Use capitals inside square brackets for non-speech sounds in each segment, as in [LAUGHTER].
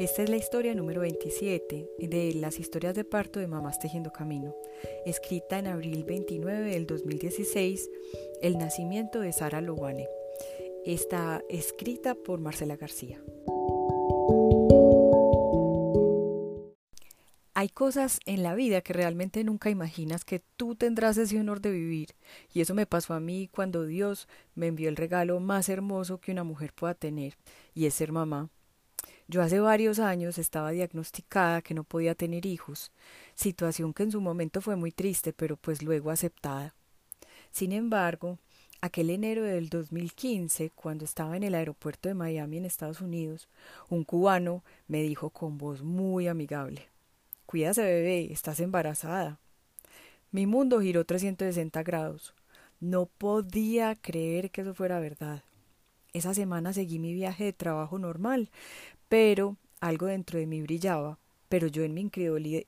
Esta es la historia número 27 de las historias de parto de Mamás Tejiendo Camino, escrita en abril 29 del 2016, El nacimiento de Sara Lowane. Está escrita por Marcela García. Hay cosas en la vida que realmente nunca imaginas que tú tendrás ese honor de vivir, y eso me pasó a mí cuando Dios me envió el regalo más hermoso que una mujer pueda tener, y es ser mamá. Yo hace varios años estaba diagnosticada que no podía tener hijos, situación que en su momento fue muy triste, pero pues luego aceptada. Sin embargo, aquel enero del 2015, cuando estaba en el aeropuerto de Miami en Estados Unidos, un cubano me dijo con voz muy amigable Cuídase bebé, estás embarazada. Mi mundo giró 360 grados. No podía creer que eso fuera verdad. Esa semana seguí mi viaje de trabajo normal, pero algo dentro de mí brillaba. Pero yo en mi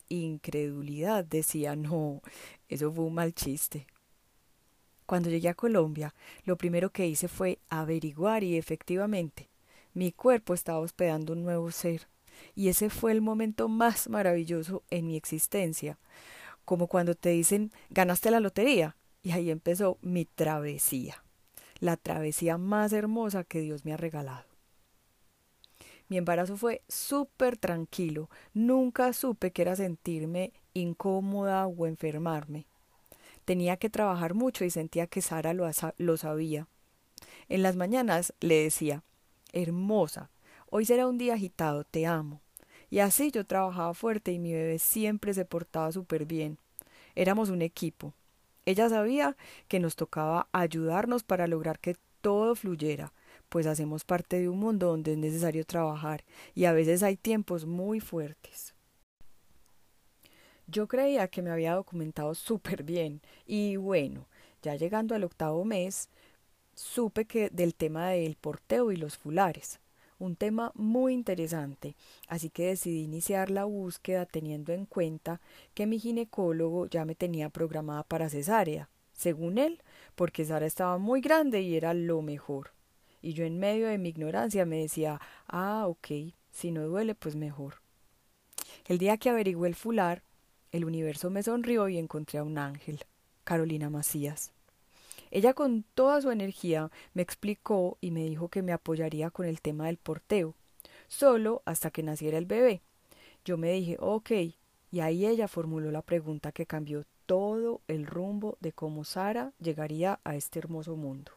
incredulidad decía, no, eso fue un mal chiste. Cuando llegué a Colombia, lo primero que hice fue averiguar y efectivamente, mi cuerpo estaba hospedando un nuevo ser. Y ese fue el momento más maravilloso en mi existencia. Como cuando te dicen, ganaste la lotería. Y ahí empezó mi travesía la travesía más hermosa que Dios me ha regalado. Mi embarazo fue súper tranquilo, nunca supe que era sentirme incómoda o enfermarme. Tenía que trabajar mucho y sentía que Sara lo, lo sabía. En las mañanas le decía, hermosa, hoy será un día agitado, te amo. Y así yo trabajaba fuerte y mi bebé siempre se portaba súper bien. Éramos un equipo. Ella sabía que nos tocaba ayudarnos para lograr que todo fluyera, pues hacemos parte de un mundo donde es necesario trabajar y a veces hay tiempos muy fuertes. Yo creía que me había documentado súper bien y bueno, ya llegando al octavo mes, supe que del tema del porteo y los fulares un tema muy interesante, así que decidí iniciar la búsqueda teniendo en cuenta que mi ginecólogo ya me tenía programada para cesárea, según él, porque Sara estaba muy grande y era lo mejor. Y yo en medio de mi ignorancia me decía, ah, ok, si no duele, pues mejor. El día que averigué el fular, el universo me sonrió y encontré a un ángel, Carolina Macías. Ella con toda su energía me explicó y me dijo que me apoyaría con el tema del porteo, solo hasta que naciera el bebé. Yo me dije, ok, y ahí ella formuló la pregunta que cambió todo el rumbo de cómo Sara llegaría a este hermoso mundo.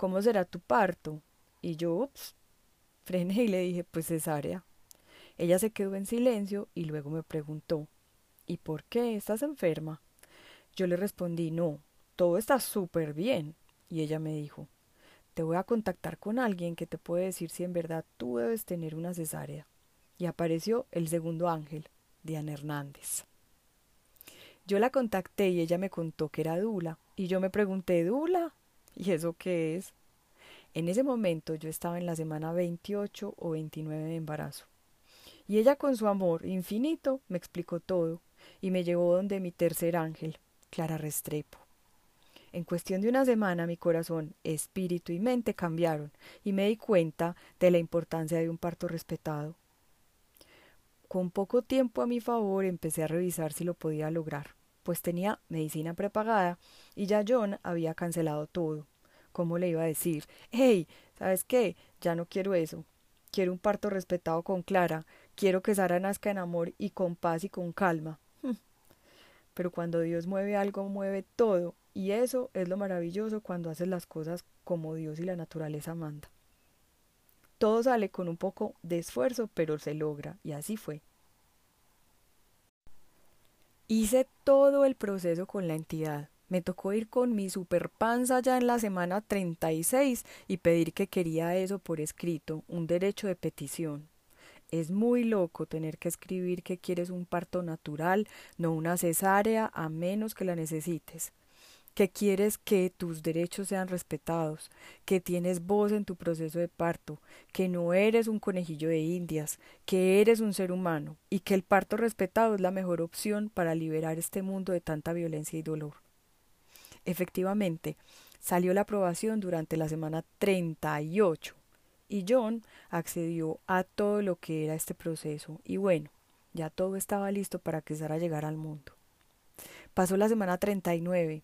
¿Cómo será tu parto? Y yo, ups, frené y le dije, pues cesárea. Ella se quedó en silencio y luego me preguntó, ¿y por qué estás enferma? Yo le respondí, no, todo está súper bien. Y ella me dijo, te voy a contactar con alguien que te puede decir si en verdad tú debes tener una cesárea. Y apareció el segundo ángel, Diana Hernández. Yo la contacté y ella me contó que era Dula. Y yo me pregunté, ¿Dula? ¿Y eso qué es? En ese momento yo estaba en la semana 28 o 29 de embarazo. Y ella con su amor infinito me explicó todo y me llevó donde mi tercer ángel, Clara Restrepo. En cuestión de una semana mi corazón, espíritu y mente cambiaron y me di cuenta de la importancia de un parto respetado. Con poco tiempo a mi favor empecé a revisar si lo podía lograr, pues tenía medicina prepagada y ya John había cancelado todo. ¿Cómo le iba a decir? Hey, ¿sabes qué? Ya no quiero eso. Quiero un parto respetado con Clara. Quiero que Sara nazca en amor y con paz y con calma. Pero cuando Dios mueve algo, mueve todo y eso es lo maravilloso cuando haces las cosas como Dios y la naturaleza manda. Todo sale con un poco de esfuerzo, pero se logra, y así fue. Hice todo el proceso con la entidad. Me tocó ir con mi super panza ya en la semana 36 y pedir que quería eso por escrito, un derecho de petición. Es muy loco tener que escribir que quieres un parto natural, no una cesárea, a menos que la necesites que quieres que tus derechos sean respetados, que tienes voz en tu proceso de parto, que no eres un conejillo de indias, que eres un ser humano y que el parto respetado es la mejor opción para liberar este mundo de tanta violencia y dolor. Efectivamente, salió la aprobación durante la semana 38 Y John accedió a todo lo que era este proceso y bueno, ya todo estaba listo para que Sara llegara al mundo. Pasó la semana 39,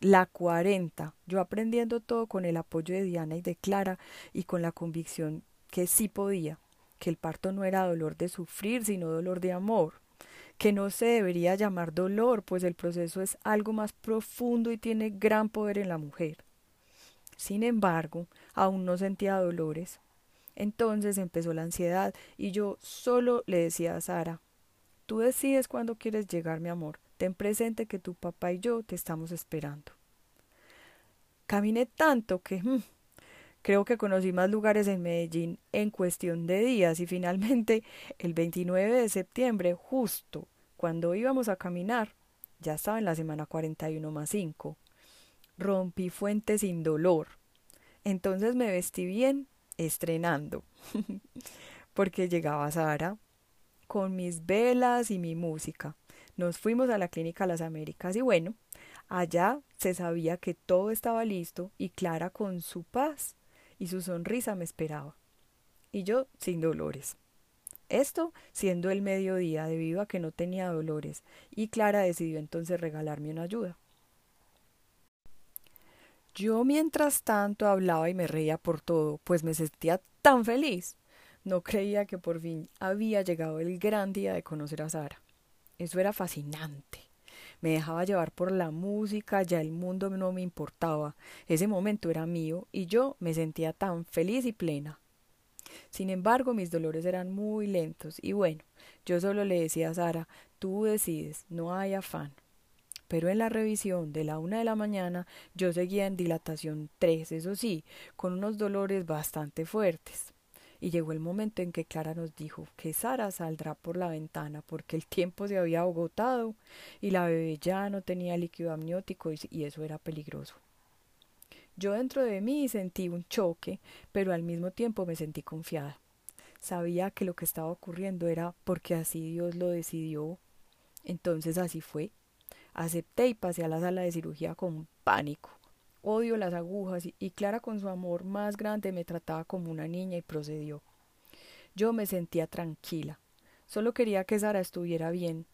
la 40, yo aprendiendo todo con el apoyo de Diana y de Clara y con la convicción que sí podía, que el parto no era dolor de sufrir, sino dolor de amor, que no se debería llamar dolor, pues el proceso es algo más profundo y tiene gran poder en la mujer. Sin embargo, aún no sentía dolores. Entonces empezó la ansiedad y yo solo le decía a Sara, tú decides cuándo quieres llegar, mi amor. Ten presente que tu papá y yo te estamos esperando. Caminé tanto que mm, creo que conocí más lugares en Medellín en cuestión de días y finalmente [LAUGHS] el 29 de septiembre, justo cuando íbamos a caminar, ya estaba en la semana 41 más 5 rompí fuentes sin dolor. Entonces me vestí bien estrenando, [LAUGHS] porque llegaba Sara con mis velas y mi música. Nos fuimos a la clínica Las Américas y bueno, allá se sabía que todo estaba listo y Clara con su paz y su sonrisa me esperaba. Y yo sin dolores. Esto siendo el mediodía debido a que no tenía dolores y Clara decidió entonces regalarme una ayuda. Yo mientras tanto hablaba y me reía por todo, pues me sentía tan feliz. No creía que por fin había llegado el gran día de conocer a Sara. Eso era fascinante. Me dejaba llevar por la música, ya el mundo no me importaba. Ese momento era mío y yo me sentía tan feliz y plena. Sin embargo, mis dolores eran muy lentos y bueno, yo solo le decía a Sara, tú decides, no hay afán pero en la revisión de la una de la mañana yo seguía en dilatación 3, eso sí, con unos dolores bastante fuertes. Y llegó el momento en que Clara nos dijo que Sara saldrá por la ventana porque el tiempo se había agotado y la bebé ya no tenía líquido amniótico y eso era peligroso. Yo dentro de mí sentí un choque, pero al mismo tiempo me sentí confiada. Sabía que lo que estaba ocurriendo era porque así Dios lo decidió. Entonces así fue. Acepté y pasé a la sala de cirugía con pánico. Odio las agujas y Clara con su amor más grande me trataba como una niña y procedió. Yo me sentía tranquila. Solo quería que Sara estuviera bien.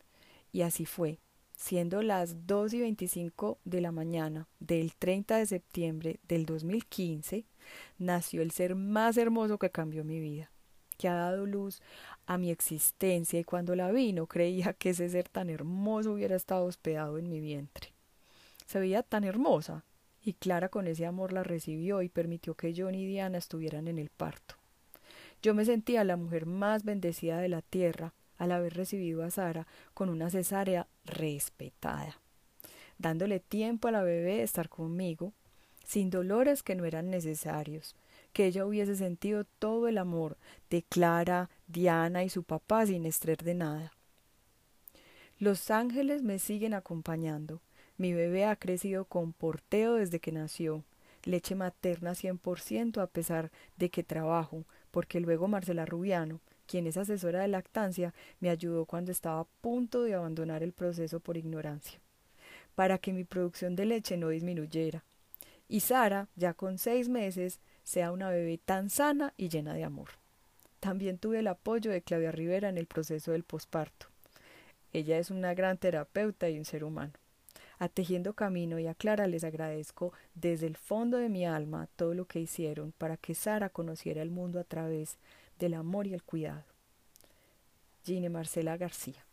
Y así fue. Siendo las dos y veinticinco de la mañana del 30 de septiembre del 2015, nació el ser más hermoso que cambió mi vida, que ha dado luz a mi existencia y cuando la vi no creía que ese ser tan hermoso hubiera estado hospedado en mi vientre. Se veía tan hermosa y Clara con ese amor la recibió y permitió que John y Diana estuvieran en el parto. Yo me sentía la mujer más bendecida de la tierra al haber recibido a Sara con una cesárea respetada, dándole tiempo a la bebé de estar conmigo, sin dolores que no eran necesarios, que ella hubiese sentido todo el amor de Clara, Diana y su papá sin estrés de nada. Los ángeles me siguen acompañando. Mi bebé ha crecido con porteo desde que nació. Leche materna cien por ciento a pesar de que trabajo, porque luego Marcela Rubiano, quien es asesora de lactancia, me ayudó cuando estaba a punto de abandonar el proceso por ignorancia, para que mi producción de leche no disminuyera. Y Sara, ya con seis meses, sea una bebé tan sana y llena de amor. También tuve el apoyo de Claudia Rivera en el proceso del posparto. Ella es una gran terapeuta y un ser humano. A Tejiendo Camino y a Clara les agradezco desde el fondo de mi alma todo lo que hicieron para que Sara conociera el mundo a través del amor y el cuidado. Gine Marcela García